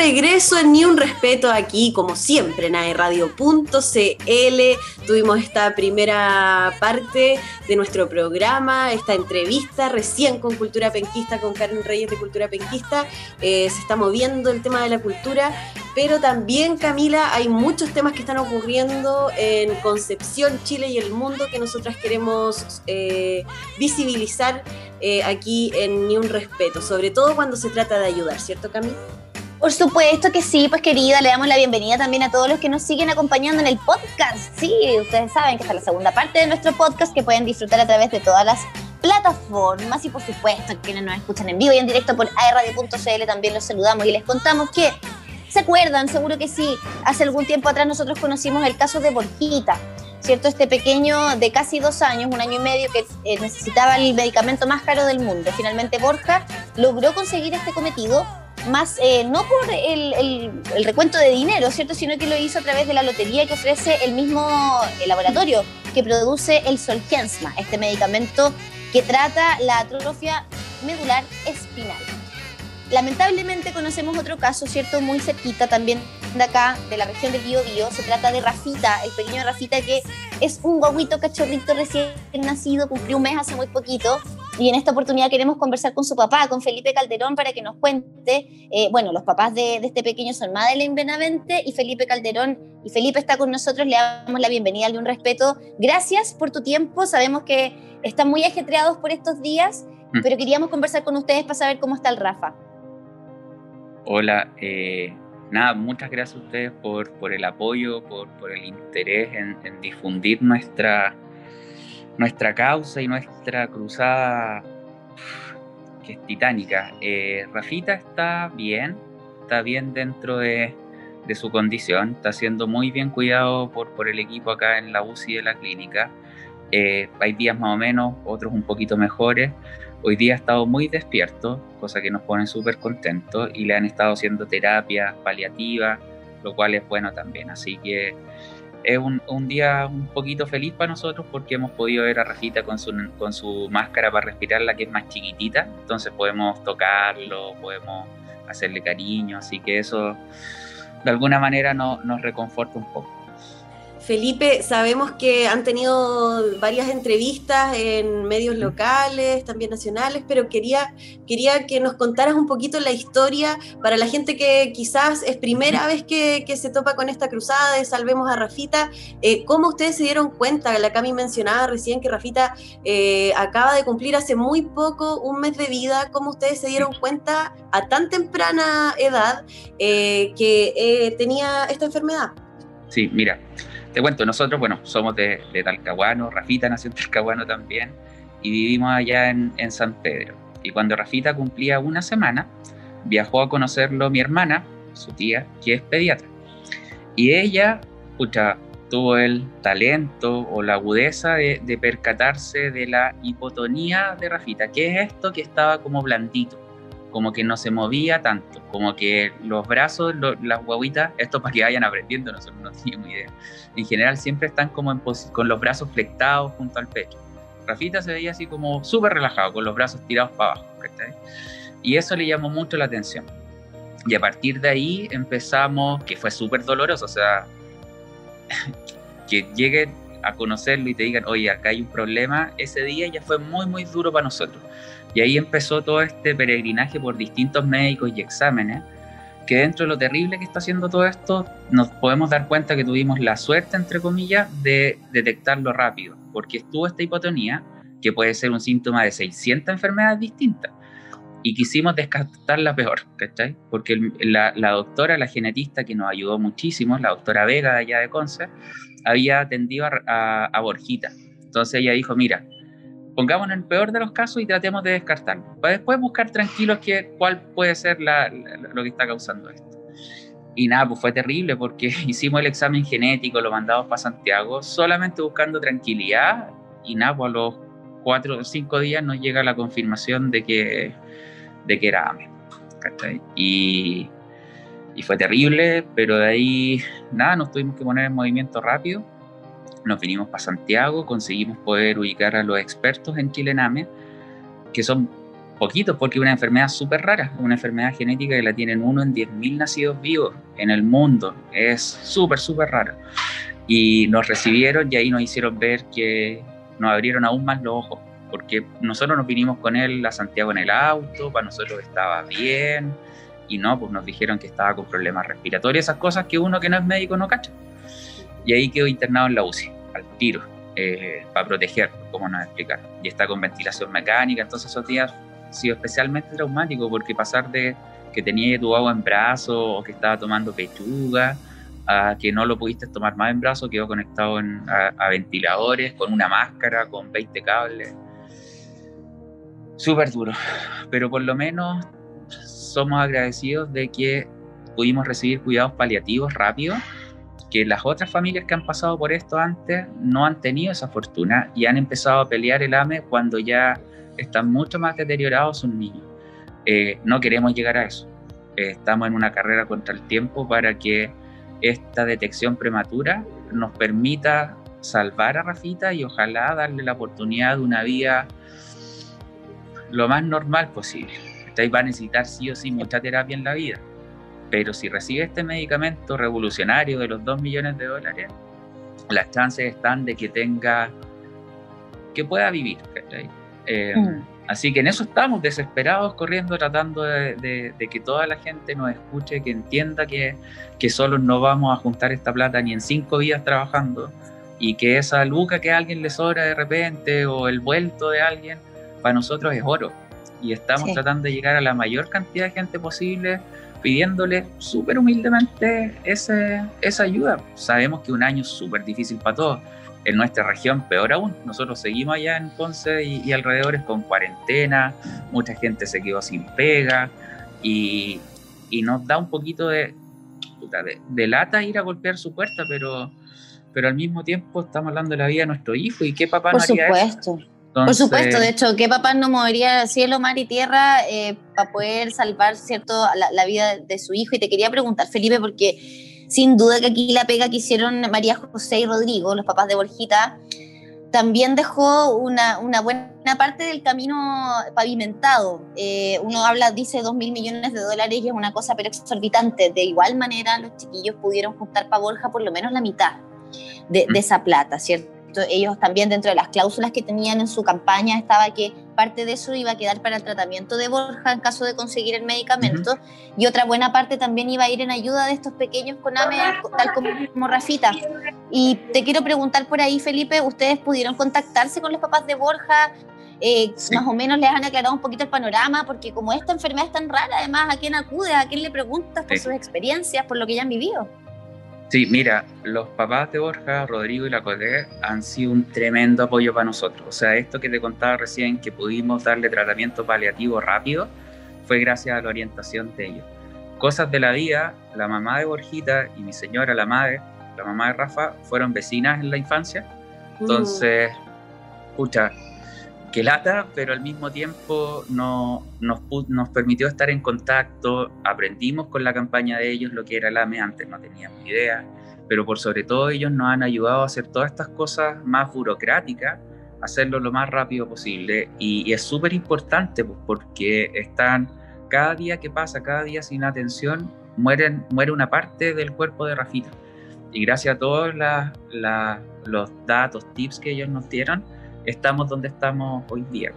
regreso en Ni un Respeto aquí, como siempre, en aerradio.cl. Tuvimos esta primera parte de nuestro programa, esta entrevista recién con Cultura Penquista, con Karen Reyes de Cultura Penquista. Eh, se está moviendo el tema de la cultura, pero también, Camila, hay muchos temas que están ocurriendo en Concepción, Chile y el mundo que nosotras queremos eh, visibilizar eh, aquí en Ni un Respeto, sobre todo cuando se trata de ayudar, ¿cierto, Camila? Por supuesto que sí, pues querida, le damos la bienvenida también a todos los que nos siguen acompañando en el podcast. Sí, ustedes saben que está la segunda parte de nuestro podcast que pueden disfrutar a través de todas las plataformas y por supuesto quienes nos escuchan en vivo y en directo por airradio.cl también los saludamos y les contamos que ¿Se acuerdan? Seguro que sí. Hace algún tiempo atrás nosotros conocimos el caso de Borjita, ¿cierto? Este pequeño de casi dos años, un año y medio, que eh, necesitaba el medicamento más caro del mundo. Finalmente Borja logró conseguir este cometido más eh, no por el, recuento de dinero, ¿cierto? Sino que lo hizo a través de la lotería que ofrece el mismo laboratorio que produce el Solgensma, este medicamento que trata la atrofia medular espinal. Lamentablemente conocemos otro caso, ¿cierto? Muy cerquita también de acá, de la región de Bío Bío. Se trata de Rafita, el pequeño Rafita que es un guaguito cachorrito recién nacido, cumplió un mes hace muy poquito y en esta oportunidad queremos conversar con su papá, con Felipe Calderón, para que nos cuente, eh, bueno, los papás de, este pequeño son Madeleine Benavente y Felipe Calderón. Y Felipe está con nosotros, le damos la bienvenida, de un respeto. Gracias por tu tiempo, sabemos que están muy ajetreados por estos días, mm. pero queríamos conversar con ustedes para saber cómo está el Rafa. Hola, eh, nada, muchas gracias a ustedes por, por el apoyo, por, por el interés en, en difundir nuestra nuestra causa y nuestra cruzada que es titánica. Eh, Rafita está bien, está bien dentro de, su condición, está siendo muy bien cuidado por, el equipo acá en la UCI de la clínica. Eh, hay días más o menos, otros un poquito mejores. Hoy día ha estado muy despierto, cosa que nos pone súper contentos y le han estado haciendo terapia paliativa, lo cual es bueno también. Así que es un, día un poquito feliz para nosotros porque hemos podido ver a Rafita con su, con su máscara para respirar, la que es más chiquitita, entonces podemos tocarlo, podemos hacerle cariño, así que eso de alguna manera nos reconforta un poco. Felipe, sabemos que han tenido varias entrevistas en medios locales, también nacionales, pero quería, quería que nos contaras un poquito la historia para la gente que quizás es primera vez que, se topa con esta cruzada de Salvemos a Rafita. Eh, ¿Cómo ustedes se dieron cuenta? La Cami mencionaba recién que Rafita eh, acaba de cumplir hace muy poco un mes de vida. ¿Cómo ustedes se dieron cuenta a tan temprana edad eh, que tenía esta enfermedad? Sí, mira, te cuento, nosotros, bueno, somos de, Talcahuano, Rafita nació en Talcahuano también, y vivimos allá en, San Pedro. Y cuando Rafita cumplía una semana, viajó a conocerlo mi hermana, su tía, que es pediatra. Y ella, escucha, tuvo el talento o la agudeza de, de, percatarse de la hipotonía de Rafita, que es esto que estaba como blandito como que no se movía tanto, como que los brazos, las guaguitas, esto para que vayan aprendiendo, nosotros no teníamos idea. En general siempre están como con los brazos flectados junto al pecho. Rafita se veía así como súper relajado, con los brazos tirados para abajo. Y eso le llamó mucho la atención. Y a partir de ahí empezamos, que fue súper doloroso, o sea, que lleguen a conocerlo y te digan, oye, acá hay un problema, ese día ya fue muy, muy duro para nosotros y ahí empezó todo este peregrinaje por distintos médicos y exámenes, que dentro de lo terrible que está haciendo todo esto, nos podemos dar cuenta que tuvimos la suerte, entre comillas, de detectarlo rápido, porque estuvo esta hipotonía, que puede ser un síntoma de 600 enfermedades distintas, y quisimos descartarla peor, ¿cachai? Porque la, doctora, la genetista que nos ayudó muchísimo, la doctora Vega de allá de Conce, había atendido a, a Borjita. Entonces ella dijo, mira, pongámonos en el peor de los casos y tratemos de descartarlo, para después buscar tranquilos que, cuál puede ser lo que está causando esto. Y nada, pues fue terrible porque hicimos el examen genético, lo mandamos para Santiago, solamente buscando tranquilidad y nada, pues a los cuatro o cinco días nos llega la confirmación de que, de que era AME. Y, y fue terrible, pero de ahí nada, nos tuvimos que poner en movimiento rápido nos vinimos para Santiago, conseguimos poder ubicar a los expertos en Chilename, que son poquitos, porque es una enfermedad súper rara, una enfermedad genética que la tienen uno en 10.000 nacidos vivos en el mundo. Es súper, súper rara. Y nos recibieron y ahí nos hicieron ver que nos abrieron aún más los ojos, porque nosotros nos vinimos con él a Santiago en el auto, para nosotros estaba bien, y no, pues nos dijeron que estaba con problemas respiratorios, esas cosas que uno que no es médico no cacha. Y ahí quedó internado en la UCI, al tiro, eh, para proteger, como nos explicaron. Y está con ventilación mecánica, entonces esos días sido especialmente traumático porque pasar de que tenía tu agua en brazo o que estaba tomando pechuga a que no lo pudiste tomar más en brazo, quedó conectado a, ventiladores, con una máscara, con 20 cables. Súper duro, pero por lo menos somos agradecidos de que pudimos recibir cuidados paliativos rápidos, que las otras familias que han pasado por esto antes no han tenido esa fortuna y han empezado a pelear el AME cuando ya están mucho más deteriorados sus niños. Eh, no queremos llegar a eso. Eh, estamos en una carrera contra el tiempo para que esta detección prematura nos permita salvar a Rafita y ojalá darle la oportunidad de una vida lo más normal posible. Va a necesitar sí o sí mucha terapia en la vida, pero si recibe este medicamento revolucionario de los 2 millones de dólares, las chances están de que tenga, que pueda vivir. Eh, mm. Así que en eso estamos, desesperados, corriendo, tratando de, que toda la gente nos escuche, que entienda que, que solos no vamos a juntar esta plata ni en cinco días trabajando y que esa luca que a alguien le sobra de repente o el vuelto de alguien, para nosotros es oro. Y estamos tratando de llegar a la mayor cantidad de gente posible pidiéndole súper humildemente ese, esa ayuda. Sabemos que un año es súper difícil para todos en nuestra región peor aún. Nosotros seguimos allá en Ponce y, alrededores con cuarentena, mucha gente se quedó sin pega y, nos da un poquito de, de, lata ir a golpear su puerta, pero, pero al mismo tiempo estamos hablando de la vida de nuestro hijo y qué papá Por supuesto. Por supuesto, de hecho, ¿qué papá no movería cielo, mar y tierra eh, para poder salvar cierto la, la vida de su hijo? Y te quería preguntar, Felipe, porque sin duda que aquí la pega que hicieron María José y Rodrigo, los papás de Borjita, también dejó una, buena parte del camino pavimentado. Eh, uno habla, dice, dos mil millones de dólares y es una cosa pero exorbitante. De igual manera, los chiquillos pudieron juntar para Borja por lo menos la mitad de, de esa plata, ¿cierto? Ellos también dentro de las cláusulas que tenían en su campaña estaba que parte de eso iba a quedar para el tratamiento de Borja en caso de conseguir el medicamento y otra buena parte también iba a ir en ayuda de estos pequeños con AME, tal como, Rafita. Y te quiero preguntar por ahí, Felipe, ¿ustedes pudieron contactarse con los papás de Borja? Eh, más o menos les han aclarado un poquito el panorama, porque como esta enfermedad es tan rara, además, ¿a quién acude? ¿A quién le preguntas por sus experiencias, por lo que ya han vivido? Sí, mira, los papás de Borja, Rodrigo y la Coté han sido un tremendo apoyo para nosotros. O sea, esto que te contaba recién, que pudimos darle tratamiento paliativo rápido, fue gracias a la orientación de ellos. Cosas de la vida, la mamá de Borjita y mi señora, la madre, la mamá de Rafa, fueron vecinas en la infancia. Mm. Entonces, escucha, que lata, pero al mismo tiempo no, nos, nos, permitió estar en contacto, aprendimos con la campaña de ellos lo que era el AME, antes no teníamos idea, pero por sobre todo ellos nos han ayudado a hacer todas estas cosas más burocráticas, hacerlo lo más rápido posible y, es súper importante pues, porque están, cada día que pasa, cada día sin atención, mueren, muere una parte del cuerpo de Rafita. Y gracias a todos los datos, tips que ellos nos dieron, estamos donde estamos hoy día.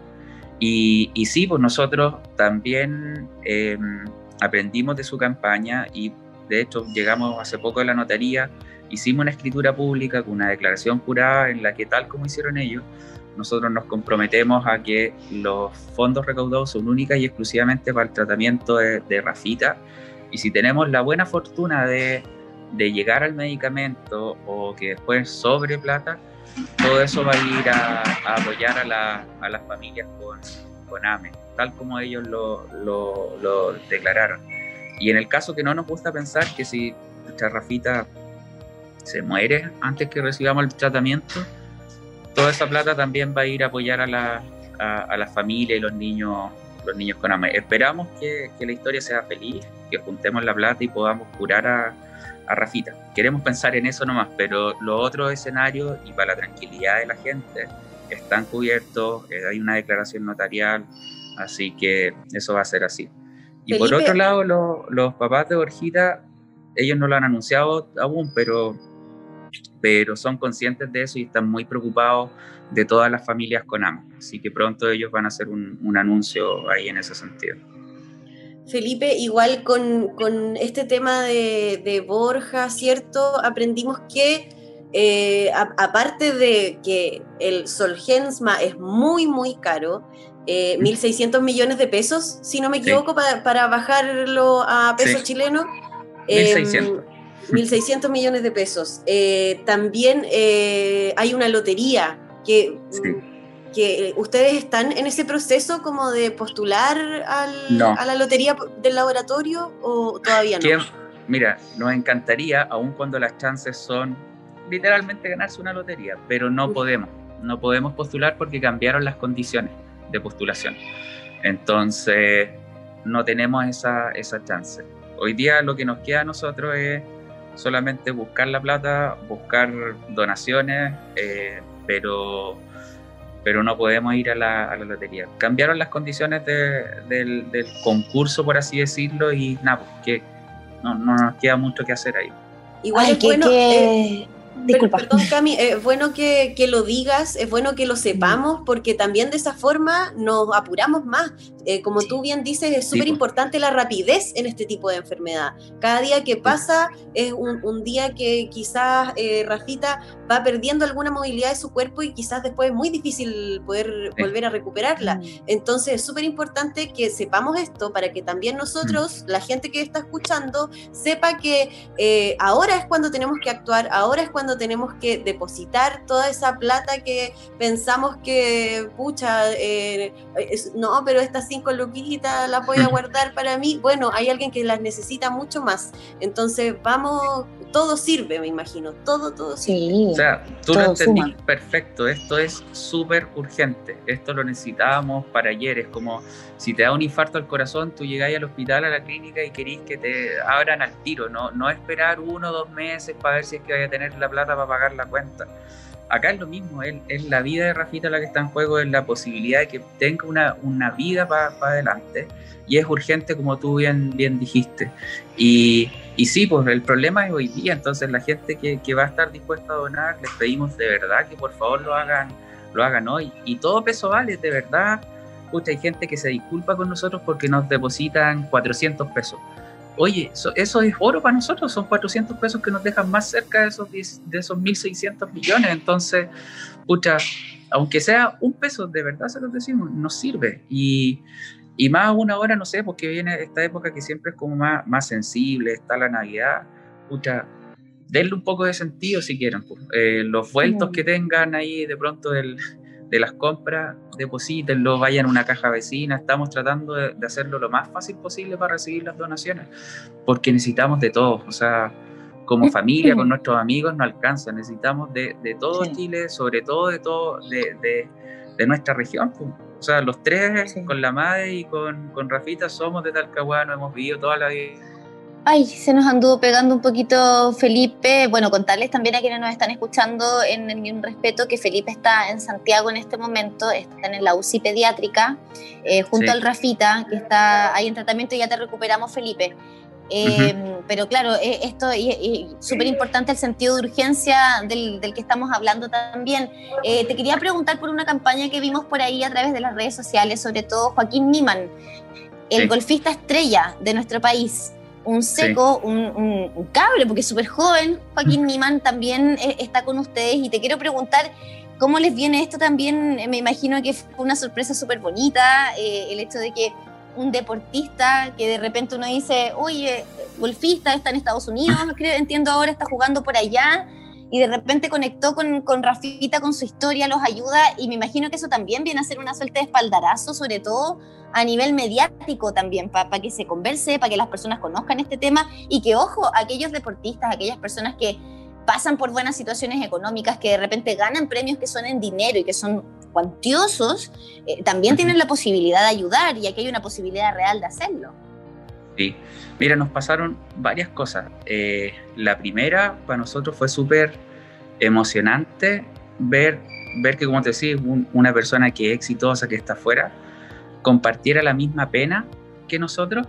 Y, y sí, pues nosotros también em, aprendimos de su campaña y de hecho llegamos hace poco a la notaría, hicimos una escritura pública con una declaración jurada en la que tal como hicieron ellos, nosotros nos comprometemos a que los fondos recaudados son únicas y exclusivamente para el tratamiento de, de Rafita. Y si tenemos la buena fortuna de, de llegar al medicamento o que después sobre plata, todo eso va a ir a, apoyar a, las familias con, con, AME, tal como ellos lo, declararon. Y en el caso que no nos gusta pensar que si nuestra Rafita se muere antes que recibamos el tratamiento, toda esa plata también va a ir a apoyar a la, a, la familia y los niños, los niños con AME. Esperamos que, que la historia sea feliz, que juntemos la plata y podamos curar a, a Rafita. Queremos pensar en eso nomás, pero los otros escenarios y para la tranquilidad de la gente están cubiertos, eh, hay una declaración notarial, Así que eso va a ser así. Y por otro lado, los papás de Borjita, ellos no lo han anunciado aún, pero, pero son conscientes de eso y están muy preocupados de todas las familias con AMA. Así que pronto ellos van a hacer un, un anuncio ahí en ese sentido. Felipe, igual con, con este tema de, de, Borja, ¿cierto? Aprendimos que, eh, aparte de que el Solgensma es muy, muy caro, eh, 1.600 millones de pesos, si no me equivoco, para, para, bajarlo a pesos chilenos. 1.600. 1.600 millones de pesos. Eh, también eh, hay una lotería que que ustedes están en ese proceso como de postular al, a la lotería del laboratorio o todavía no? Mira, nos encantaría, aun cuando las chances son literalmente ganarse una lotería, pero no podemos, no podemos postular porque cambiaron las condiciones de postulación. Entonces, no tenemos esa, esa chance. Hoy día lo que nos queda a nosotros es solamente buscar la plata, buscar donaciones, eh, pero pero no podemos ir a la, lotería. Cambiaron las condiciones del, concurso, por así decirlo, y nada, pues, que no, nos queda mucho que hacer ahí. Igual es bueno. Eh, Disculpa. Perdón, Cami, es bueno que, que, lo digas, es bueno que lo sepamos, porque también de esa forma nos apuramos más. Eh, como tú bien dices, es súper importante la rapidez en este tipo de enfermedad. Cada día que pasa es un, día que quizás eh, Rafita va perdiendo alguna movilidad de su cuerpo y quizás después es muy difícil poder volver a recuperarla. Mm. Entonces es súper importante que sepamos esto para que también nosotros, mm. la gente que está escuchando, sepa que eh, ahora es cuando tenemos que actuar, ahora es cuando tenemos que depositar toda esa plata que pensamos que, pucha, no, pero esta cinco luquitas las voy a guardar para mí. Bueno, hay alguien que las necesita mucho más. Entonces, vamos, todo sirve, me imagino. Todo, todo sirve. o sea, tú lo entendí perfecto. Esto es súper urgente. Esto lo necesitábamos para ayer. Es como si te da un infarto al corazón, tú llegáis al hospital, a la clínica y querís que te abran al tiro. No, no esperar uno o dos meses para ver si es que vaya a tener la plata para pagar la cuenta acá es lo mismo, es, es, la vida de Rafita la que está en juego, es la posibilidad de que tenga una, una vida para adelante y es urgente como tú bien, bien dijiste. Y, y, sí, pues el problema es hoy día, entonces la gente que, que, va a estar dispuesta a donar, les pedimos de verdad que por favor lo hagan, lo hagan hoy. Y todo peso vale, de verdad. Pucha, hay gente que se disculpa con nosotros porque nos depositan 400 pesos Oye, eso, es oro para nosotros, son 400 pesos que nos dejan más cerca de esos, de esos 1.600 millones. Entonces, pucha, aunque sea un peso, de verdad se los decimos, nos sirve. Y, y más aún ahora, no sé, porque viene esta época que siempre es como más, más sensible, está la Navidad, pucha, denle un poco de sentido si quieren. Pues. Eh, los vueltos que tengan ahí de pronto del, de las compras, deposítenlo, vayan a una caja vecina. Estamos tratando de, hacerlo lo más fácil posible para recibir las donaciones, porque necesitamos de todos. O sea, como familia, con nuestros amigos, no alcanza. Necesitamos de, de todo Chile, sobre todo de todo de, de nuestra región. O sea, los tres, con la madre y con, con Rafita, somos de Talcahuano, hemos vivido toda la vida Ay, se nos anduvo pegando un poquito Felipe. Bueno, contarles también a quienes nos están escuchando en, un respeto que Felipe está en Santiago en este momento, está en la UCI pediátrica, eh, junto al Rafita, que está ahí en tratamiento y ya te recuperamos, Felipe. Eh, pero claro, eh, esto es súper importante el sentido de urgencia del, que estamos hablando también. te quería preguntar por una campaña que vimos por ahí a través de las redes sociales, sobre todo Joaquín Niman, el golfista estrella de nuestro país un seco, un, cable, porque es súper joven. Joaquín Niman también eh, está con ustedes y te quiero preguntar cómo les viene esto también. Me imagino que fue una sorpresa súper bonita eh, el hecho de que un deportista que de repente uno dice, oye, golfista, está en Estados Unidos, entiendo ahora, está jugando por allá. Y de repente conectó con, con Rafita, con su historia, los ayuda. Y me imagino que eso también viene a ser una suerte de espaldarazo, sobre todo a nivel mediático también, para que se converse, para que las personas conozcan este tema y que, ojo, aquellos deportistas, aquellas personas que pasan por buenas situaciones económicas, que de repente ganan premios que son en dinero y que son cuantiosos, eh, también tienen la posibilidad de ayudar y aquí hay una posibilidad real de hacerlo. Sí, mira, nos pasaron varias cosas. Eh, la primera para nosotros fue súper emocionante ver, ver que, como te decía, una persona que es exitosa, que está afuera, compartiera la misma pena que nosotros.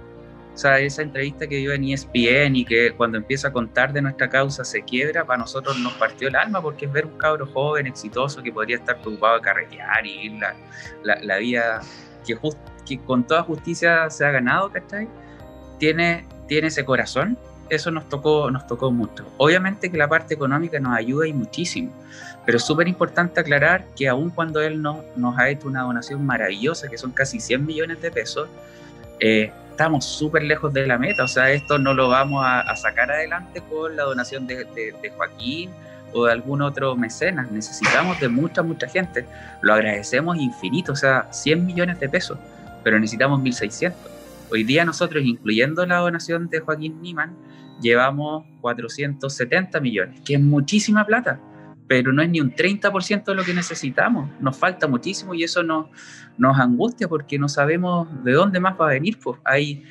O sea, esa entrevista que dio en ESPN y que cuando empieza a contar de nuestra causa se quiebra, para nosotros nos partió el alma porque es ver un cabro joven, exitoso, que podría estar preocupado de carretear y la, la, vida que, que con toda justicia se ha ganado, ¿cachai? Tiene, tiene ese corazón eso nos tocó, nos tocó mucho. Obviamente que la parte económica nos ayuda y muchísimo, pero es súper importante aclarar que aun cuando él no, nos ha hecho una donación maravillosa, que son casi 100 millones de pesos, eh, estamos súper lejos de la meta. O sea, esto no lo vamos a, sacar adelante con la donación de, de, Joaquín o de algún otro mecenas. Necesitamos de mucha, mucha gente. Lo agradecemos infinito, o sea, 100 millones de pesos, pero necesitamos 1.600. Hoy día nosotros, incluyendo la donación de Joaquín Niman, llevamos 470 millones, que es muchísima plata, pero no es ni un 30% de lo que necesitamos. Nos falta muchísimo y eso nos, nos angustia porque no sabemos de dónde más va a venir. Pues hay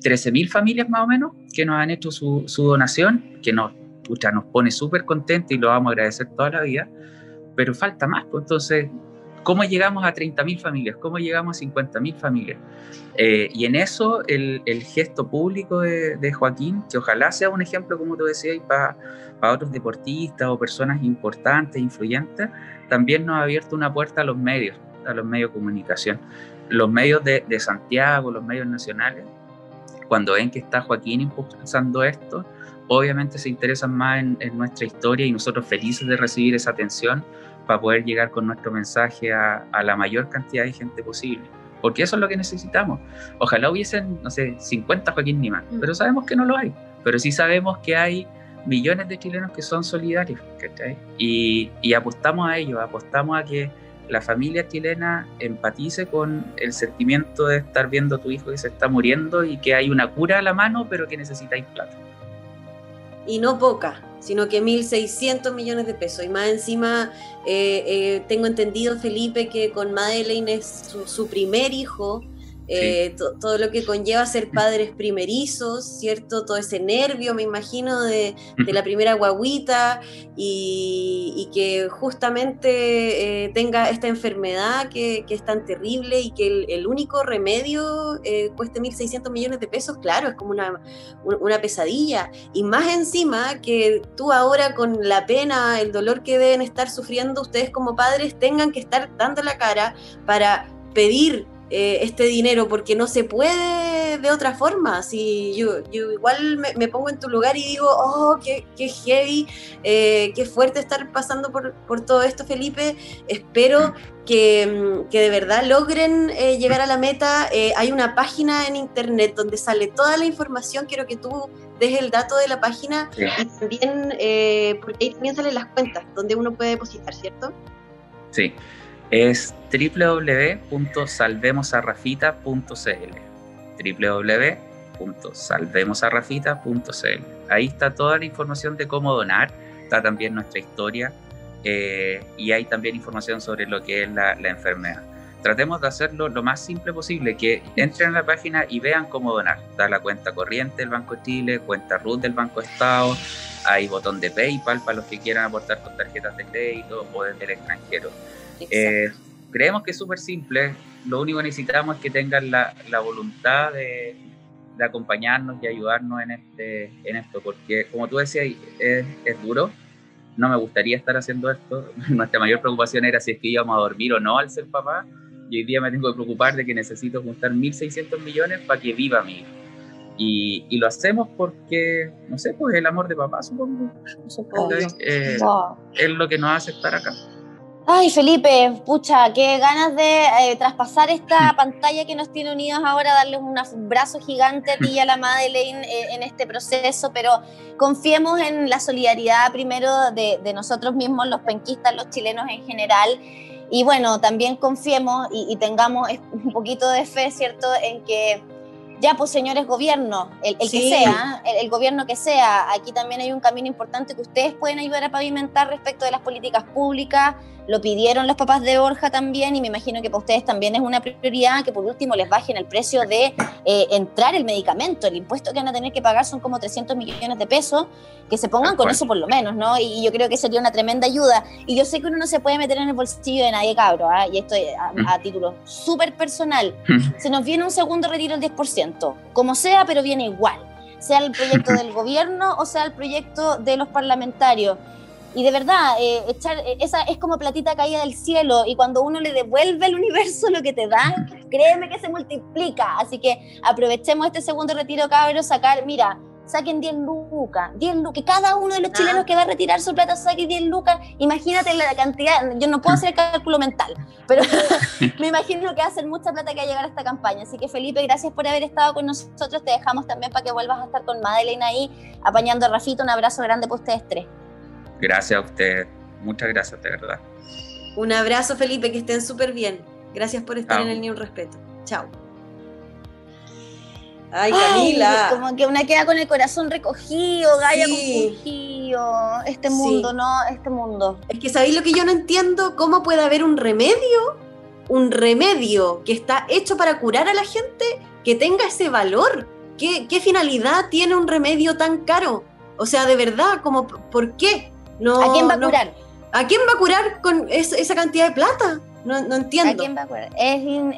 13.000 familias más o menos que nos han hecho su, su donación, que nos, nos pone súper contentos y lo vamos a agradecer toda la vida, pero falta más. Pues entonces ¿Cómo llegamos a 30.000 familias? ¿Cómo llegamos a 50.000 familias? Eh, y en eso el, gesto público de, Joaquín, que ojalá sea un ejemplo, como tú decías, para, para otros deportistas o personas importantes, influyentes, también nos ha abierto una puerta a los medios, a los medios de comunicación. Los medios de, Santiago, los medios nacionales, cuando ven que está Joaquín impulsando esto, obviamente se interesan más en, en nuestra historia y nosotros felices de recibir esa atención para poder llegar con nuestro mensaje a, la mayor cantidad de gente posible. Porque eso es lo que necesitamos. Ojalá hubiesen, no sé, 50 Joaquín Niman, mm. pero sabemos que no lo hay. Pero sí sabemos que hay millones de chilenos que son solidarios, Y, y apostamos a ello, apostamos a que la familia chilena empatice con el sentimiento de estar viendo a tu hijo que se está muriendo y que hay una cura a la mano, pero que necesitáis plata. Y no poca, sino que 1.600 millones de pesos. Y más encima, eh, eh, tengo entendido, Felipe, que con Madeleine es su primer hijo eh, todo lo que conlleva ser padres primerizos, ¿cierto? Todo ese nervio, me imagino, de, la primera guaguita y, que justamente eh, tenga esta enfermedad que, es tan terrible y que el, único remedio eh, cueste 1.600 millones de pesos, claro, es como una, una pesadilla. Y más encima que tú ahora con la pena, el dolor que deben estar sufriendo ustedes como padres, tengan que estar dando la cara para pedir eh, este dinero porque no se puede de otra forma. Si yo, yo igual me, pongo en tu lugar y digo, oh, qué, qué heavy, eh, qué fuerte estar pasando por, por, todo esto, Felipe. Espero que, mm, que de verdad logren eh, llegar a la meta. hay una página en internet donde sale toda la información. Quiero que tú des el dato de la página y también, porque ahí también salen las cuentas donde uno puede depositar, ¿cierto? Sí es www.salvemosarrafita.cl www.salvemosarrafita.cl Ahí está toda la información de cómo donar, está también nuestra historia eh, y hay también información sobre lo que es la, enfermedad. Tratemos de hacerlo lo más simple posible, que entren a la página y vean cómo donar. Está la cuenta corriente del Banco de Chile, cuenta RUT del Banco Estado, hay botón de PayPal para los que quieran aportar con tarjetas de crédito o desde el extranjero. Eh, creemos que es súper simple, lo único que necesitamos es que tengan la, la voluntad de, de, acompañarnos y ayudarnos en, este, en esto, porque como tú decías, es, es, duro, no me gustaría estar haciendo esto, nuestra mayor preocupación era si es que íbamos a dormir o no al ser papá, y hoy día me tengo que preocupar de que necesito juntar 1.600 millones para que viva mi hijo. Y, y, lo hacemos porque, no sé, pues el amor de papá, supongo. Eh, es lo que nos hace estar acá. Ay, Felipe, pucha, qué ganas de eh, traspasar esta pantalla que nos tiene unidos ahora, darles un abrazo gigante a ti y a la Madeleine eh, en este proceso, pero confiemos en la solidaridad primero de, nosotros mismos, los penquistas, los chilenos en general, y bueno, también confiemos y, tengamos un poquito de fe, ¿cierto?, en que ya, pues señores gobierno, el, que sea, el, gobierno que sea, aquí también hay un camino importante que ustedes pueden ayudar a pavimentar respecto de las políticas públicas, lo pidieron los papás de Borja también y me imagino que para ustedes también es una prioridad que por último les bajen el precio de eh, entrar el medicamento. El impuesto que van a tener que pagar son como 300 millones de pesos, que se pongan con eso por lo menos, ¿no? Y yo creo que sería una tremenda ayuda. Y yo sé que uno no se puede meter en el bolsillo de nadie, cabro, ¿ah? y esto a, mm. a título súper personal. Mm. Se nos viene un segundo retiro del 10%, como sea, pero viene igual sea el proyecto del gobierno o sea el proyecto de los parlamentarios. Y de verdad, eh, echar, eh, esa es como platita caída del cielo y cuando uno le devuelve al universo lo que te da, créeme que se multiplica. Así que aprovechemos este segundo retiro, cabros, sacar, mira, saquen 10 lucas, 10 lucas, que cada uno de los chilenos ah. que va a retirar su plata saque 10 lucas, imagínate la cantidad, yo no puedo hacer el cálculo mental, pero me imagino que va a ser mucha plata que va a llegar a esta campaña, así que Felipe, gracias por haber estado con nosotros, te dejamos también para que vuelvas a estar con Madeleine ahí, apañando a Rafito, un abrazo grande para ustedes tres. Gracias a usted, muchas gracias, de verdad. Un abrazo Felipe, que estén súper bien, gracias por estar en el Ni Un Respeto, chao. Ay, Camila. como que una queda con el corazón recogido, Gaia confundido. Este mundo, ¿no? Este mundo. Es que sabéis lo que yo no entiendo, cómo puede haber un remedio, un remedio que está hecho para curar a la gente, que tenga ese valor. ¿Qué, finalidad tiene un remedio tan caro? O sea, de verdad, como, ¿por qué? No, ¿A quién va a curar? ¿A quién va a curar con esa cantidad de plata? No, no entiendo. ¿A quién va a curar? Es, eh,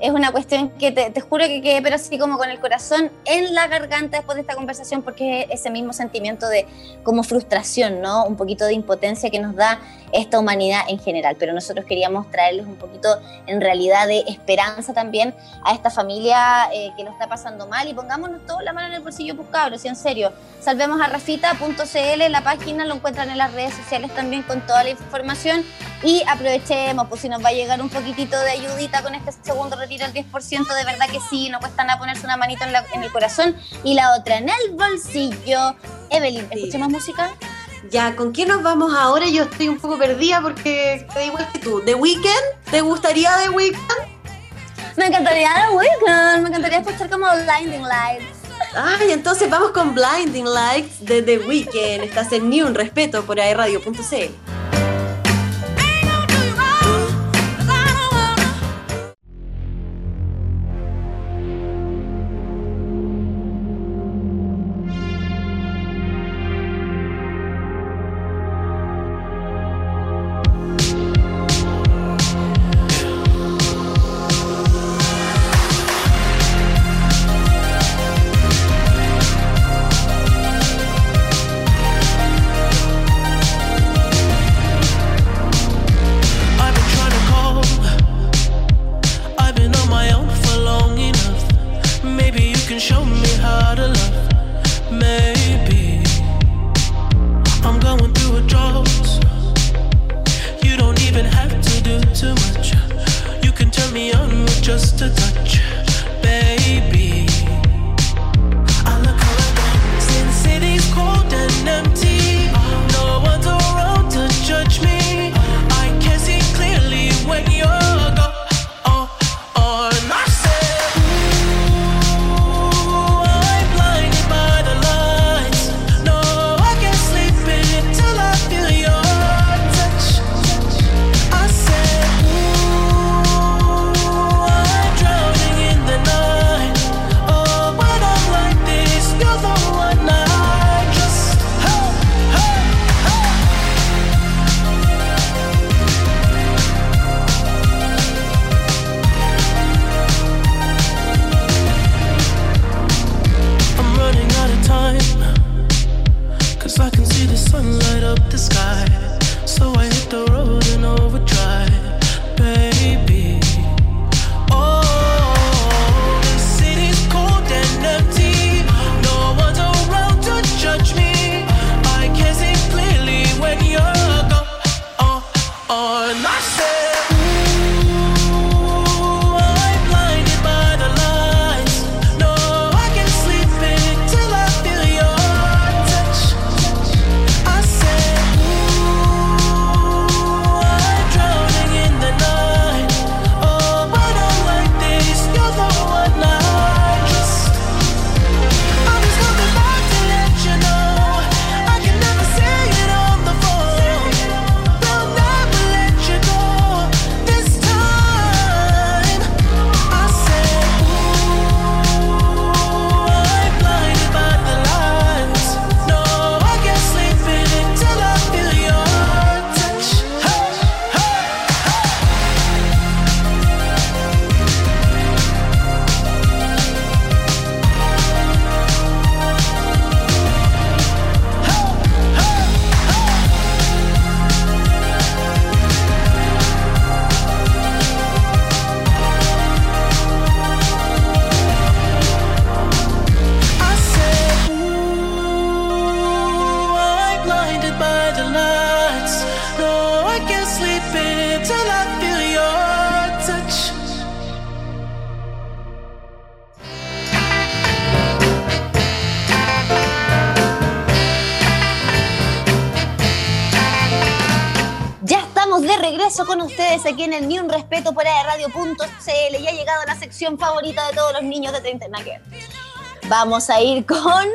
es una cuestión que te, juro que quedé, pero así como con el corazón en la garganta después de esta conversación, porque es ese mismo sentimiento de como frustración, ¿no? Un poquito de impotencia que nos da esta humanidad en general. Pero nosotros queríamos traerles un poquito, en realidad, de esperanza también a esta familia eh, que lo está pasando mal y pongámonos todos la mano en el bolsillo, pues cabros, y en serio. Salvemos a rafita.cl, la página lo encuentran en las redes sociales también con toda la información y aprovechemos, pues si nos va a llegar un poquitito de ayudita con este segundo retiro el 10%, de verdad que sí, no cuesta nada ponerse una manito en, el corazón y la otra en el bolsillo. Evelyn, ¿escuchemos música? Ya, ¿con quién nos vamos ahora? Yo estoy un poco perdida porque te igual que tú. ¿The Weeknd? ¿Te gustaría The Weeknd? Me encantaría The Weeknd, me encantaría escuchar como Blinding Lights. Ay, entonces vamos con Blinding Lights de The Weeknd. Estás en Ni Un Respeto por aerradio.cl. sección favorita de todos los niños de 30 Nugget. Vamos a ir con...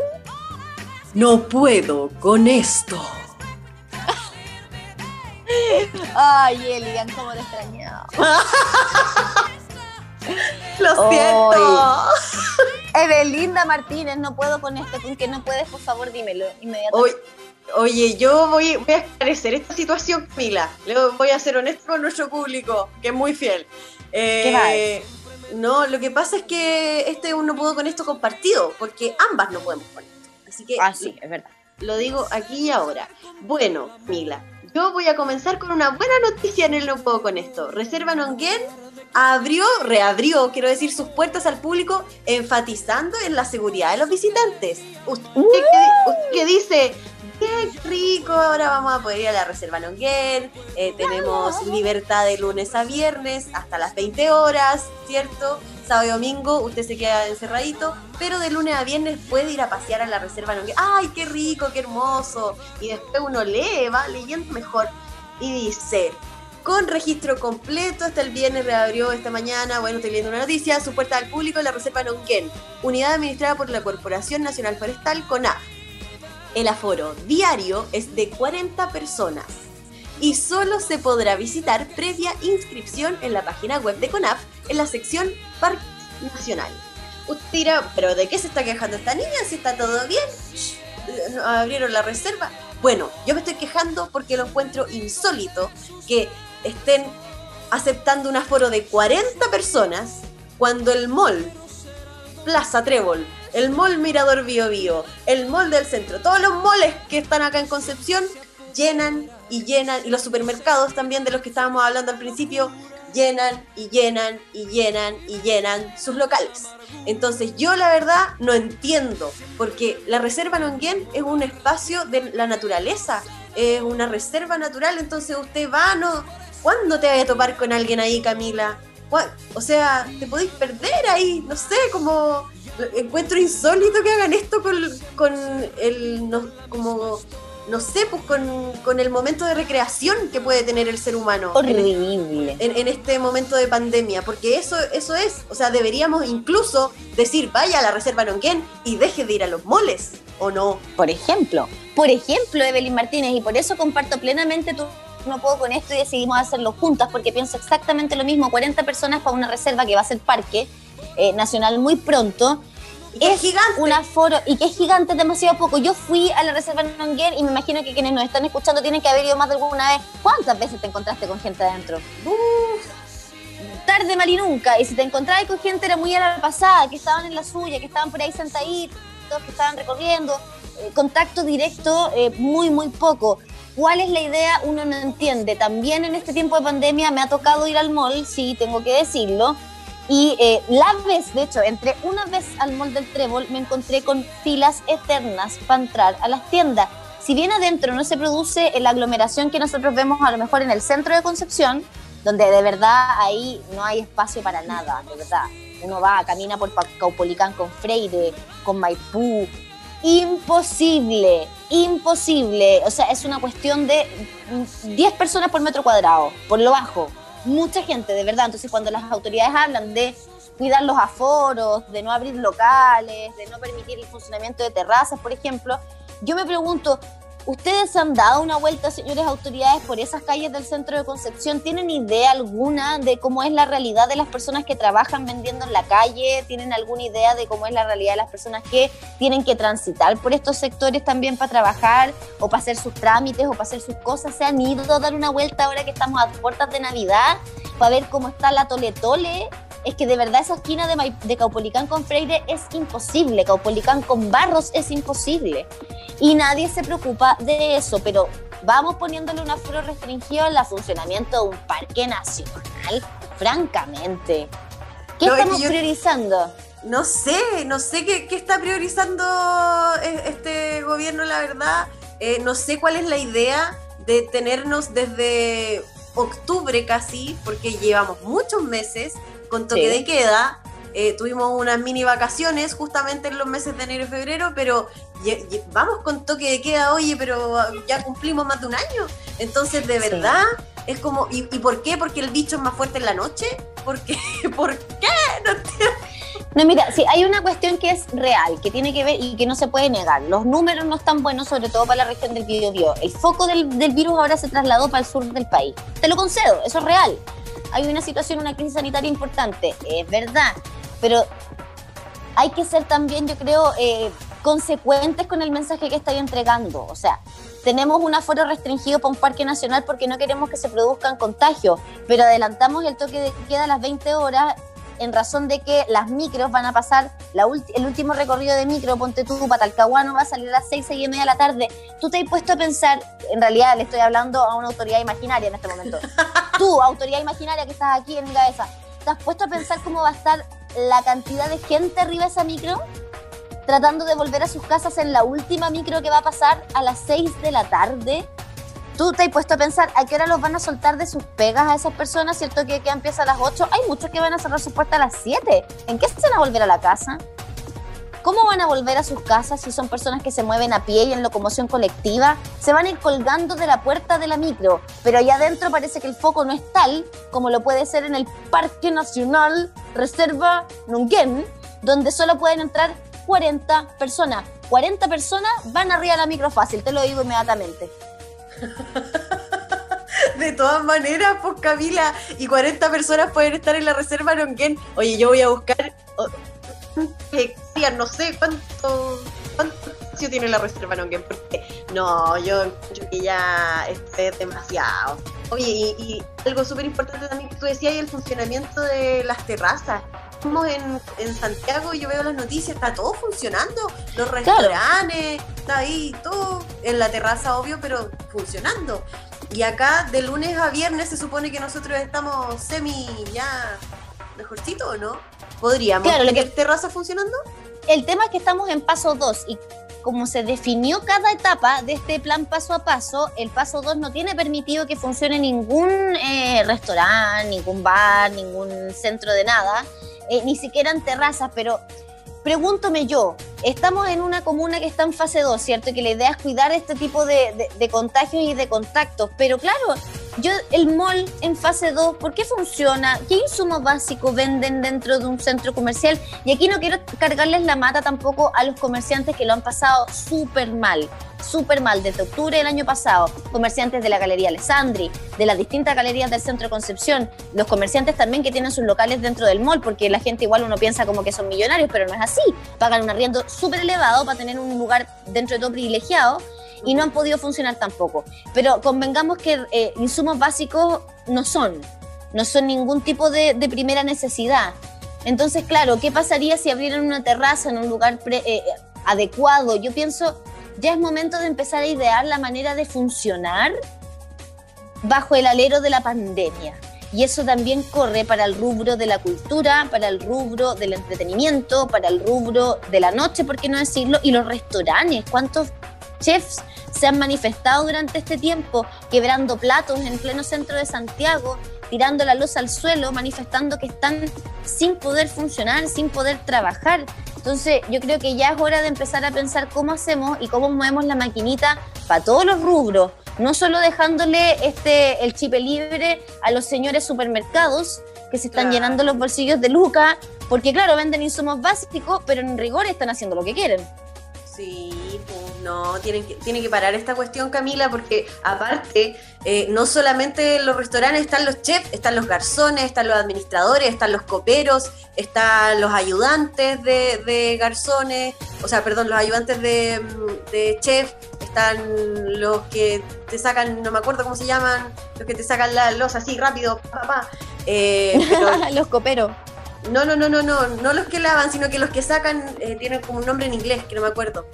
No puedo con esto. Ay, Elian, cómo te extrañaba. Lo siento. Evelinda Martínez, no puedo con esto. ¿Con que no puedes? Por favor, dímelo inmediatamente. Oye, yo voy, voy a esclarecer esta situación, Mila. Le voy a ser honesta con nuestro público, que es muy fiel. Eh, no, lo que pasa es que este no puedo con esto compartido, porque ambas no podemos con esto. Así que Ah, sí, es verdad. lo digo aquí y ahora. Bueno, Mila, yo voy a comenzar con una buena noticia en el No Puedo Con Esto. Reserva Nonguén abrió, reabrió, quiero decir, sus puertas al público, enfatizando en la seguridad de los visitantes. Usted, que, usted que dice, qué rico, ahora vamos a poder ir a la Reserva Nonguén, eh, tenemos libertad de lunes a viernes hasta las 20 horas, ¿cierto? Sábado y domingo usted se queda encerradito, pero de lunes a viernes puede ir a pasear a la Reserva Nonguén. ¡Ay, qué rico, qué hermoso! Y después uno lee, va leyendo mejor y dice, con registro completo, hasta el viernes reabrió esta mañana, bueno, estoy leyendo una noticia, su puerta al público en la Reserva Nonquén, unidad administrada por la Corporación Nacional Forestal, CONAF. El aforo diario es de 40 personas y solo se podrá visitar previa inscripción en la página web de CONAF en la sección Parque Nacional. Usted dirá, ¿pero de qué se está quejando esta niña? Si está todo bien. ¿no ¿Abrieron la reserva? Bueno, yo me estoy quejando porque lo encuentro insólito que estén aceptando un aforo de 40 personas cuando el mall, Plaza Trébol, el mall Mirador Bio Bio, el mall del centro, todos los moles que están acá en Concepción llenan y llenan, y los supermercados también de los que estábamos hablando al principio, llenan y llenan y llenan y llenan sus locales. Entonces yo la verdad no entiendo, porque la Reserva Nonguén es un espacio de la naturaleza, es una reserva natural, entonces usted va, no... ¿Cuándo te vas a topar con alguien ahí, Camila? ¿Cuá- O sea, te podéis perder ahí, no sé, como encuentro insólito que hagan esto con, con el, no, como, no sé, pues con, con el momento de recreación que puede tener el ser humano. en, Horrible. en- en este momento de pandemia, porque eso, eso es, o sea, deberíamos incluso decir, vaya a la Reserva Nonguén y deje de ir a los moles, ¿o no? Por ejemplo, por ejemplo, Evelyn Martínez, y por eso comparto plenamente tu no puedo con esto y decidimos hacerlo juntas porque pienso exactamente lo mismo, 40 personas para una reserva que va a ser parque eh, nacional muy pronto. Y es gigante. un aforo y que es gigante, demasiado poco. Yo fui a la reserva Nonguer y me imagino que quienes nos están escuchando tienen que haber ido más de alguna vez. ¿Cuántas veces te encontraste con gente adentro? tarde mal y nunca. Y si te encontrabas con gente era muy a la pasada, que estaban en la suya, que estaban por ahí sentaditos, que estaban recorriendo. Eh, contacto directo, eh, muy, muy poco. ¿Cuál es la idea? Uno no entiende. También en este tiempo de pandemia me ha tocado ir al mall, sí, tengo que decirlo. Y eh, la vez, de hecho, entré una vez al mall del Trébol, me encontré con filas eternas para entrar a las tiendas. Si bien adentro no se produce la aglomeración que nosotros vemos a lo mejor en el centro de Concepción, donde de verdad ahí no hay espacio para nada, de verdad. Uno va, camina por Caupolicán con Freire, con Maipú. Imposible, imposible. O sea, es una cuestión de mm, 10 personas por metro cuadrado, por lo bajo. Mucha gente, de verdad. Entonces, cuando las autoridades hablan de cuidar los aforos, de no abrir locales, de no permitir el funcionamiento de terrazas, por ejemplo, yo me pregunto, ¿Ustedes han dado una vuelta, señores autoridades, por esas calles del centro de Concepción? ¿Tienen idea alguna de cómo es la realidad de las personas que trabajan vendiendo en la calle? ¿Tienen alguna idea de cómo es la realidad de las personas que tienen que transitar por estos sectores también para trabajar o para hacer sus trámites o para hacer sus cosas? ¿Se han ido a dar una vuelta ahora que estamos a puertas de Navidad para ver cómo está la tole tole? Es que de verdad esa esquina de, de Caupolicán con Freire es imposible, Caupolicán con Barros es imposible y nadie se preocupa de eso, pero vamos poniéndole un aforo restringido el funcionamiento de un parque nacional, francamente. ¿Qué No, es que estamos yo- priorizando? No sé, no sé qué, qué está priorizando este gobierno, la verdad. Eh, no sé cuál es la idea de tenernos desde octubre casi, porque llevamos muchos meses con toque Sí. de queda. Eh, tuvimos unas mini vacaciones justamente en los meses de enero y febrero, pero vamos con toque de queda, oye, pero ah, ya cumplimos más de un año. Entonces, de Sí. verdad, es como, ¿y, y por qué? ¿Porque el bicho es más fuerte en la noche? ¿Por qué? ¿Por qué? No entiendo. No, mira, sí, hay una cuestión que es real, que tiene que ver y que no se puede negar. Los números no están buenos, sobre todo para la región del Biobío. El foco del, del virus ahora se trasladó para el sur del país. Te lo concedo, eso es real. Hay una situación, una crisis sanitaria importante, es verdad, pero hay que ser también, yo creo, eh, consecuentes con el mensaje que estáis entregando. O sea, tenemos un aforo restringido para un parque nacional porque no queremos que se produzcan contagios, pero adelantamos el toque de queda a las 20 horas en razón de que las micros van a pasar, la el último recorrido de micro, ponte tú, para Talcahuano, va a salir a las 6, 6 y media de la tarde. Tú te has puesto a pensar, en realidad le estoy hablando a una autoridad imaginaria en este momento. Tú, autoridad imaginaria que estás aquí en mi cabeza, ¿te has puesto a pensar cómo va a estar la cantidad de gente arriba de esa micro? Tratando de volver a sus casas en la última micro que va a pasar a las 6 de la tarde. ¿Tú te has puesto a pensar a qué hora los van a soltar de sus pegas a esas personas? ¿Cierto que, que empieza a las 8? Hay muchos que van a cerrar sus puertas a las 7. ¿En qué se van a volver a la casa? ¿Cómo van a volver a sus casas si son personas que se mueven a pie y en locomoción colectiva? Se van a ir colgando de la puerta de la micro, pero allá adentro parece que el foco no es tal como lo puede ser en el Parque Nacional Reserva Nunquén, donde solo pueden entrar 40 personas. 40 personas van arriba de la micro fácil, te lo digo inmediatamente. De todas maneras, pues Camila, y 40 personas pueden estar en la reserva Nonquén. Oye, yo voy a buscar no sé cuánto, cuánto espacio tiene la reserva Nonquén, porque no, yo encuentro que ya es demasiado. Oye, y, y algo súper importante también que tú decías, y el funcionamiento de las terrazas. Estamos en, en Santiago y yo veo las noticias, está todo funcionando. Los restaurantes, está ahí todo en la terraza, obvio, pero funcionando. Y acá de lunes a viernes se supone que nosotros estamos semi ya mejorcito, ¿o no? ¿Podríamos Claro, lo que- terraza funcionando? El tema es que estamos en paso 2 y como se definió cada etapa de este plan paso a paso, el paso 2 no tiene permitido que funcione ningún eh, restaurante, ningún bar, ningún centro de nada, eh, ni siquiera en terrazas, pero pregúntome yo, estamos en una comuna que está en fase 2, ¿cierto? Y que la idea es cuidar este tipo de, de- de contagios y de contactos, pero claro, yo, el mall en fase 2, ¿por qué funciona? ¿Qué insumos básicos venden dentro de un centro comercial? Y aquí no quiero cargarles la mata tampoco a los comerciantes que lo han pasado súper mal, súper mal, desde octubre del año pasado. Comerciantes de la Galería Alessandri, de las distintas galerías del Centro Concepción, los comerciantes también que tienen sus locales dentro del mall, porque la gente igual uno piensa como que son millonarios, pero no es así. Pagan un arriendo súper elevado para tener un lugar dentro de todo privilegiado y no han podido funcionar tampoco. Pero convengamos que eh, insumos básicos no son, no son ningún tipo de, de primera necesidad. Entonces, claro, ¿qué pasaría si abrieran una terraza en un lugar pre- eh, adecuado? Yo pienso, ya es momento de empezar a idear la manera de funcionar bajo el alero de la pandemia. Y eso también corre para el rubro de la cultura, para el rubro del entretenimiento, para el rubro de la noche, por qué no decirlo, y los restaurantes. ¿Cuántos chefs se han manifestado durante este tiempo quebrando platos en pleno centro de Santiago, tirando la luz al suelo, manifestando que están sin poder funcionar, sin poder trabajar? Entonces yo creo que ya es hora de empezar a pensar cómo hacemos y cómo movemos la maquinita para todos los rubros, no solo dejándole este el chip libre a los señores supermercados que se están Claro. llenando los bolsillos de lucas, porque claro, venden insumos básicos, pero en rigor están haciendo lo que quieren. Sí, pues no, tienen que, tiene que parar esta cuestión, Camila, porque aparte, eh, no solamente en los restaurantes están los chefs, están los garzones, están los administradores, están los coperos, están los ayudantes de, de garzones, o sea, perdón, los ayudantes de, mm, de chef, están los que te sacan, no me acuerdo cómo se llaman, los que te sacan la losa así rápido, papá. Eh, pero los coperos. no, no, no, no, no, no los que lavan, sino que los que sacan eh, tienen como un nombre en inglés, que no me acuerdo.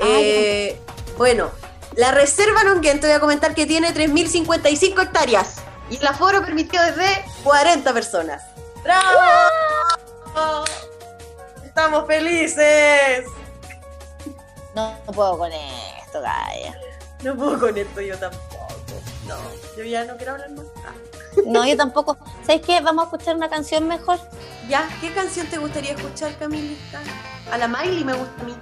Eh, bueno, la reserva Nonquén, te voy a comentar que tiene 3.055 hectáreas y el aforo permitido es de 40 personas. ¡Bravo! ¡Estamos felices! No, no puedo con esto, Gaya. No puedo con esto yo tampoco. No, yo ya no quiero hablar más. Ah. No, yo tampoco. ¿Sabes qué? Vamos a escuchar una canción mejor. Ya, ¿qué canción te gustaría escuchar, Camilita? A la Miley me gusta a mí.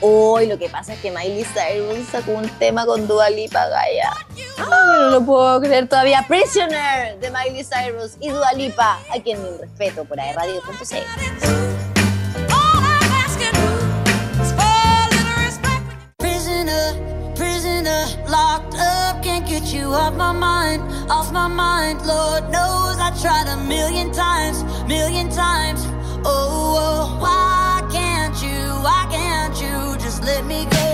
Hoy lo que pasa es que Miley Cyrus sacó un tema con Dua Lipa, Gaia. Ay, no lo puedo creer todavía. Prisoner de Miley Cyrus y Dua Lipa, a quien mi respeto por aerradio.cl. All I'm asking is for a little respect. Prisoner, prisoner, locked up, can't get you off my mind, off my mind. Lord knows I tried a million times, million times. Oh, oh, why why can't you just let me go?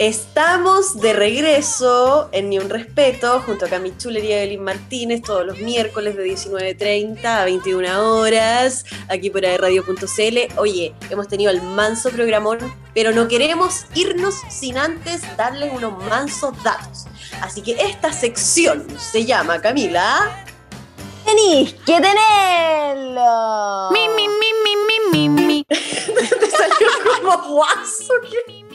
Estamos de regreso en Ni Un Respeto junto a Cami Chuler y Evelyn Martínez todos los miércoles de 19.30 a 21 horas aquí por radio.cl. Oye, hemos tenido el manso programón, pero no queremos irnos sin antes darles unos mansos datos. Así que esta sección se llama, Camila... Tenéis que tenerlo. Mi, mi, mi, mi, mi, mi, mi. Te salió como guaso. ¿qué?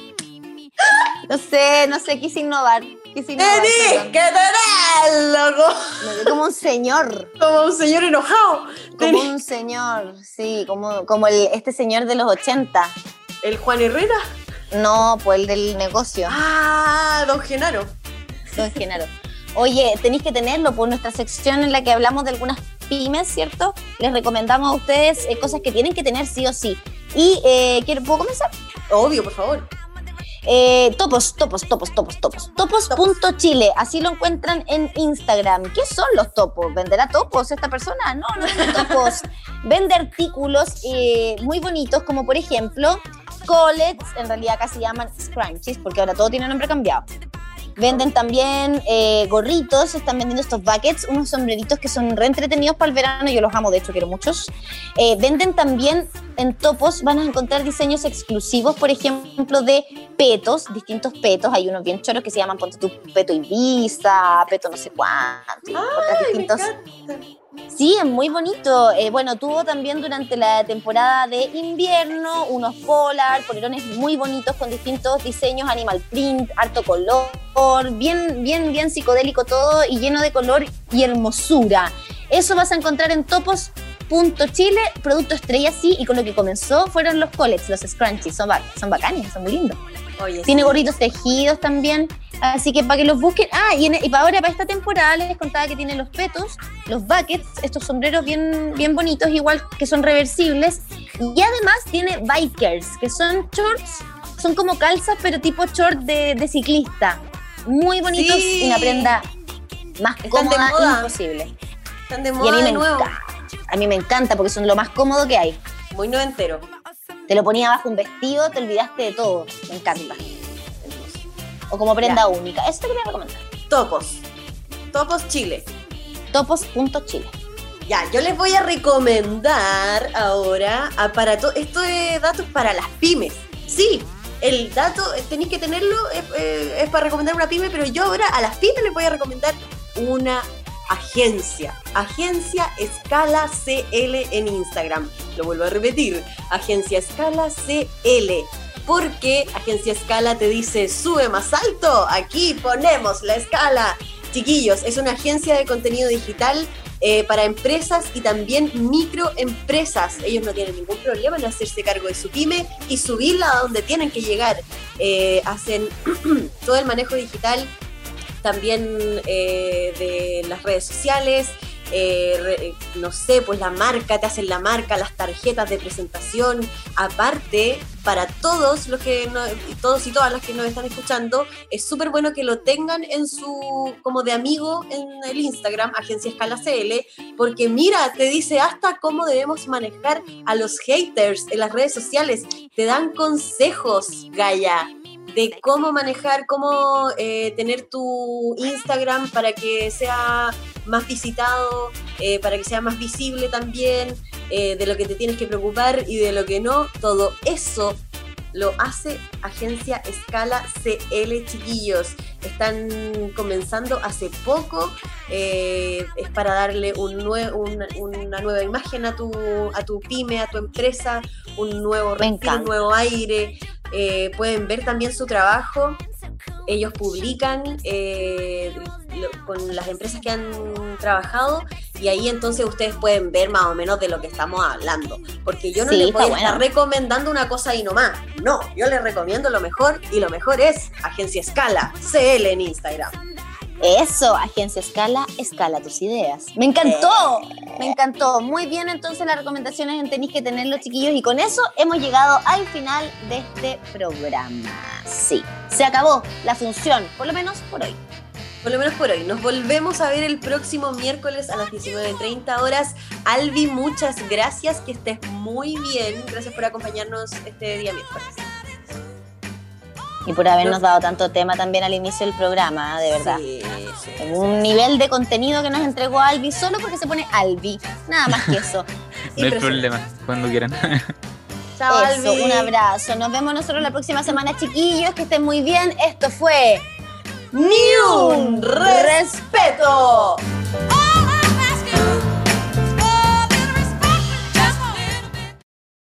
No sé, no sé, quise innovar. Quise innovar. ¡Tenéis perdón. que Me vi como un señor. Como un señor enojado. Como un señor, sí, como, como el, este señor de los 80. ¿El Juan Herrera? No, pues el del negocio, Ah, don Genaro. don Genaro. Oye, tenéis que tenerlo por nuestra sección en la que hablamos de algunas pymes, ¿cierto? Les recomendamos a ustedes eh, cosas que tienen que tener sí o sí. Y, eh, ¿quiero, ¿puedo comenzar? Obvio, por favor. Eh, topos, topos, topos, topos, topos. Topos.chile, así lo encuentran en Instagram. ¿Qué son los topos? ¿Venderá topos esta persona? No, no vende topos. Vende artículos eh, muy bonitos, como por ejemplo, collets, en realidad acá se llaman scrunchies, porque ahora todo tiene nombre cambiado. Venden también eh, gorritos, están vendiendo estos buckets, unos sombreritos que son re entretenidos para el verano, yo los amo, de hecho quiero muchos. Eh, venden también en Topos van a encontrar diseños exclusivos, por ejemplo, de petos, distintos petos. Hay unos bien choros que se llaman, ponte tu peto Ibiza, peto no sé cuánto. Ay, me distintos encanta. Sí, es muy bonito. Eh, bueno, tuvo también durante la temporada de invierno unos polar, polerones muy bonitos con distintos diseños, animal print, harto color, bien, bien, bien psicodélico todo y lleno de color y hermosura. Eso vas a encontrar en topos.chile, producto estrella sí, y con lo que comenzó fueron los collets, los scrunchies, son, ba- son bacanes, son muy lindos. Oye, Tiene sí. gorritos tejidos también. Así que para que los busquen. Ah, y, en- y para ahora, para esta temporada, les contaba que tiene los petos, los buckets, estos sombreros bien, bien bonitos, igual que son reversibles. Y además tiene bikers, que son shorts, son como calzas, pero tipo short de, de ciclista. Muy bonitos Sí. y una prenda más Están de cómoda moda. imposible. Están de Y a moda mí, de me nuevo. encanta, a mí me encanta porque son lo más cómodo que hay. Muy noventero. Te lo ponía bajo un vestido, te olvidaste de todo. Me encanta. O como prenda única. Eso te quería recomendar. Topos. Topos Chile. Topos.chile. Ya, yo les voy a recomendar ahora aparato. Esto es datos para las pymes. Sí, el dato eh, tenéis que tenerlo, es, eh, es para recomendar una pyme, pero yo ahora a las pymes les voy a recomendar una agencia. Agencia Escala CL en Instagram. Lo vuelvo a repetir. Agencia Escala CL. Porque Agencia Escala te dice, sube más alto, aquí ponemos la escala. Chiquillos, es una agencia de contenido digital eh, para empresas y también microempresas. Ellos no tienen ningún problema en hacerse cargo de su pyme y subirla a donde tienen que llegar. Eh, hacen todo el manejo digital, también eh, de las redes sociales. eh, no sé, pues la marca, te hacen la marca, las tarjetas de presentación. Aparte, para todos los que no- todos y todas las que nos están escuchando, es súper bueno que lo tengan en su como de amigo en el Instagram, Agencia Escala CL, porque mira, te dice hasta cómo debemos manejar a los haters en las redes sociales. Te dan consejos, Gaia, de cómo manejar, cómo eh, tener tu Instagram para que sea más visitado, eh, para que sea más visible también, eh, de lo que te tienes que preocupar y de lo que no. Todo eso lo hace Agencia Escala CL, chiquillos. Están comenzando hace poco. eh, es para darle un nue- un- una nueva imagen a tu, a tu pyme, a tu empresa, un nuevo respiro, un nuevo aire. Eh, pueden ver también su trabajo. Ellos publican eh, lo- con las empresas que han trabajado y ahí entonces ustedes pueden ver más o menos de lo que estamos hablando. Porque yo no Sí, les voy a estar bueno. recomendando una cosa y no más. No, yo les recomiendo lo mejor y lo mejor es Agencia Escala, CL en Instagram. Eso, Agencia Escala, escala tus ideas. Me encantó, me encantó. Muy bien, entonces las recomendaciones en tenéis que tenerlos, chiquillos. Y con eso hemos llegado al final de este programa. Sí, se acabó la función, por lo menos por hoy. Por lo menos por hoy. Nos volvemos a ver el próximo miércoles a las 19.30 horas. Albi, muchas gracias. Que estés muy bien. Gracias por acompañarnos este día miércoles y por habernos dado tanto tema también al inicio del programa, ¿eh? de verdad. Sí, sí. Un nivel de contenido que nos entregó Albi solo porque se pone Albi, nada más que eso. no hay problema, cuando quieran. Chao, Albi. Un abrazo. Nos vemos nosotros la próxima semana, chiquillos. Que estén muy bien. Esto fue. ¡Ni un respeto! ¡Oh!